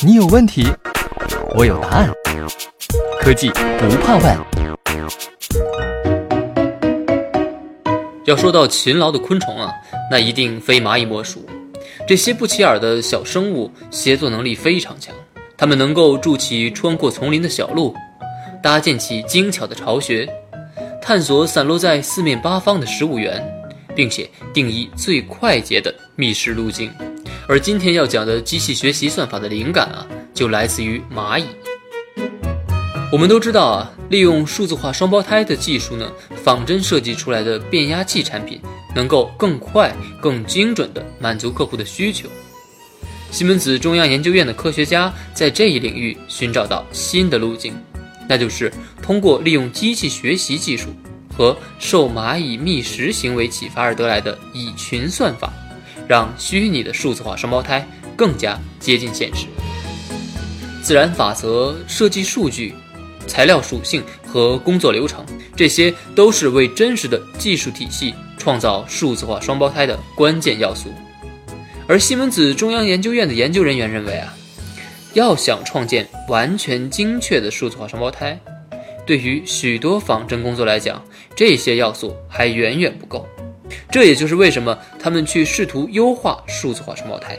你有问题，我有答案。科技不怕问。要说到勤劳的昆虫啊，那一定非蚂蚁莫属。这些不起眼的小生物协作能力非常强，它们能够筑起穿过丛林的小路，搭建起精巧的巢穴，探索散落在四面八方的食物源，并且定义最快捷的觅食路径。而今天要讲的机器学习算法的灵感啊，就来自于蚂蚁。我们都知道啊，利用数字化双胞胎的技术呢，仿真设计出来的变压器产品能够更快、更精准地满足客户的需求。西门子中央研究院的科学家在这一领域寻找到新的路径，那就是通过利用机器学习技术和受蚂蚁觅食行为启发而得来的蚁群算法。让虚拟的数字化双胞胎更加接近现实。自然法则、设计数据、材料属性和工作流程，这些都是为真实的技术体系创造数字化双胞胎的关键要素。而西门子中央研究院的研究人员认为啊，要想创建完全精确的数字化双胞胎，对于许多仿真工作来讲，这些要素还远远不够。这也就是为什么他们去试图优化数字化双胞胎。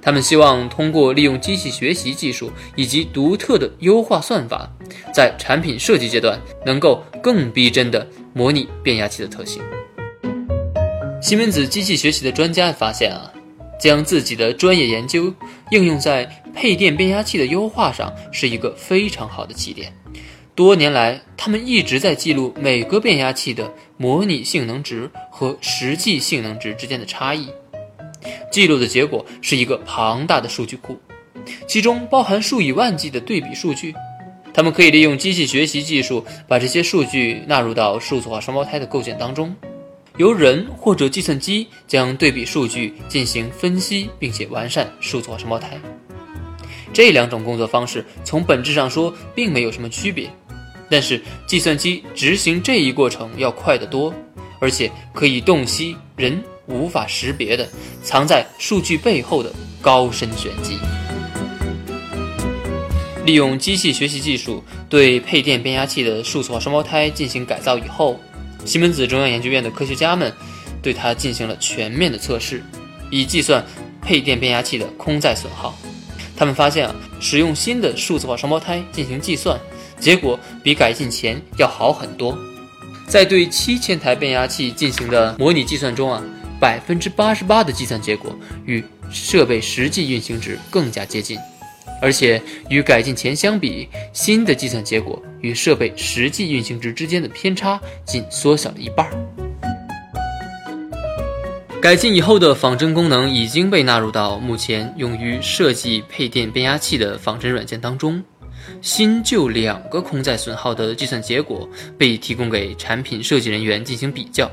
他们希望通过利用机器学习技术以及独特的优化算法，在产品设计阶段能够更逼真的模拟变压器的特性。西门子机器学习的专家发现啊，将自己的专业研究应用在配电变压器的优化上是一个非常好的起点。多年来，他们一直在记录每个变压器的模拟性能值和实际性能值之间的差异。记录的结果是一个庞大的数据库，其中包含数以万计的对比数据。他们可以利用机器学习技术，把这些数据纳入到数字化双胞胎的构建当中，由人或者计算机将对比数据进行分析，并且完善数字化双胞胎。这两种工作方式从本质上说并没有什么区别。但是计算机执行这一过程要快得多，而且可以洞悉人无法识别的藏在数据背后的高深玄机。利用机器学习技术对配电变压器的数字化双胞胎进行改造以后，西门子中央研究院的科学家们对它进行了全面的测试，以计算配电变压器的空载损耗。他们发现啊，使用新的数字化双胞胎进行计算。结果比改进前要好很多，在对七千台变压器进行的模拟计算中啊，百分之八十八的计算结果与设备实际运行值更加接近，而且与改进前相比，新的计算结果与设备实际运行值之间的偏差仅缩小了一半。改进以后的仿真功能已经被纳入到目前用于设计配电变压器的仿真软件当中。新旧两个空载损耗的计算结果被提供给产品设计人员进行比较，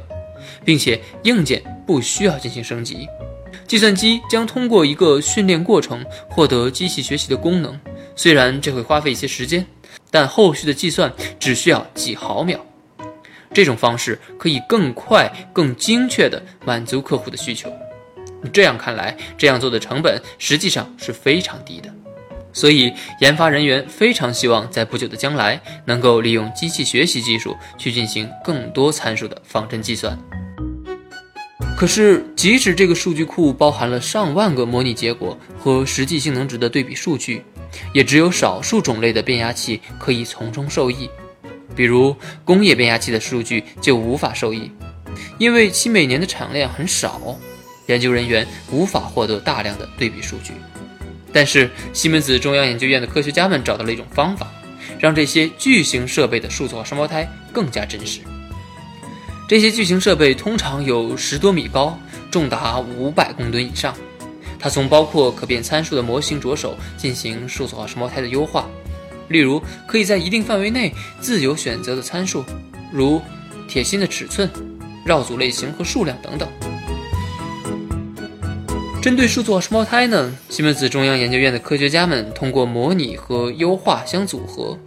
并且硬件不需要进行升级，计算机将通过一个训练过程获得机器学习的功能。虽然这会花费一些时间，但后续的计算只需要几毫秒。这种方式可以更快、更精确地满足客户的需求。这样看来，这样做的成本实际上是非常低的。所以，研发人员非常希望在不久的将来能够利用机器学习技术去进行更多参数的仿真计算。可是，即使这个数据库包含了上万个模拟结果和实际性能值的对比数据，也只有少数种类的变压器可以从中受益。比如，工业变压器的数据就无法受益，因为其每年的产量很少，研究人员无法获得大量的对比数据。但是，西门子中央研究院的科学家们找到了一种方法，让这些巨型设备的数字化双胞胎更加真实。这些巨型设备通常有十多米高，重达五百公吨以上。它从包括可变参数的模型着手进行数字化双胞胎的优化，例如可以在一定范围内自由选择的参数，如铁芯的尺寸、绕组类型和数量等等。针对数字化双胞胎呢，西门子中央研究院的科学家们通过模拟和优化相组合，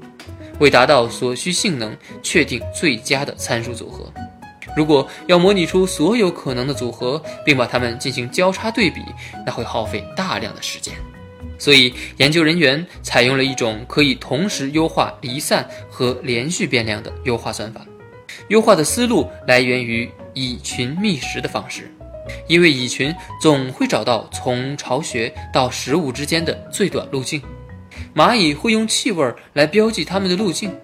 为达到所需性能确定最佳的参数组合。如果要模拟出所有可能的组合，并把它们进行交叉对比，那会耗费大量的时间。所以，研究人员采用了一种可以同时优化离散和连续变量的优化算法。优化的思路来源于蚁群觅食的方式，因为蚁群总会找到从巢穴到食物之间的最短路径。蚂蚁会用气味来标记它们的路径，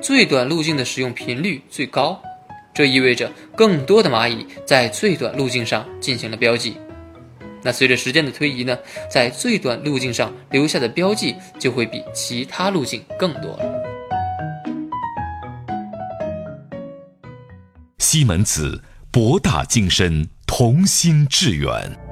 最短路径的使用频率最高。这意味着更多的蚂蚁在最短路径上进行了标记。那随着时间的推移呢，在最短路径上留下的标记就会比其他路径更多了。西门子，博大精深，同心致远。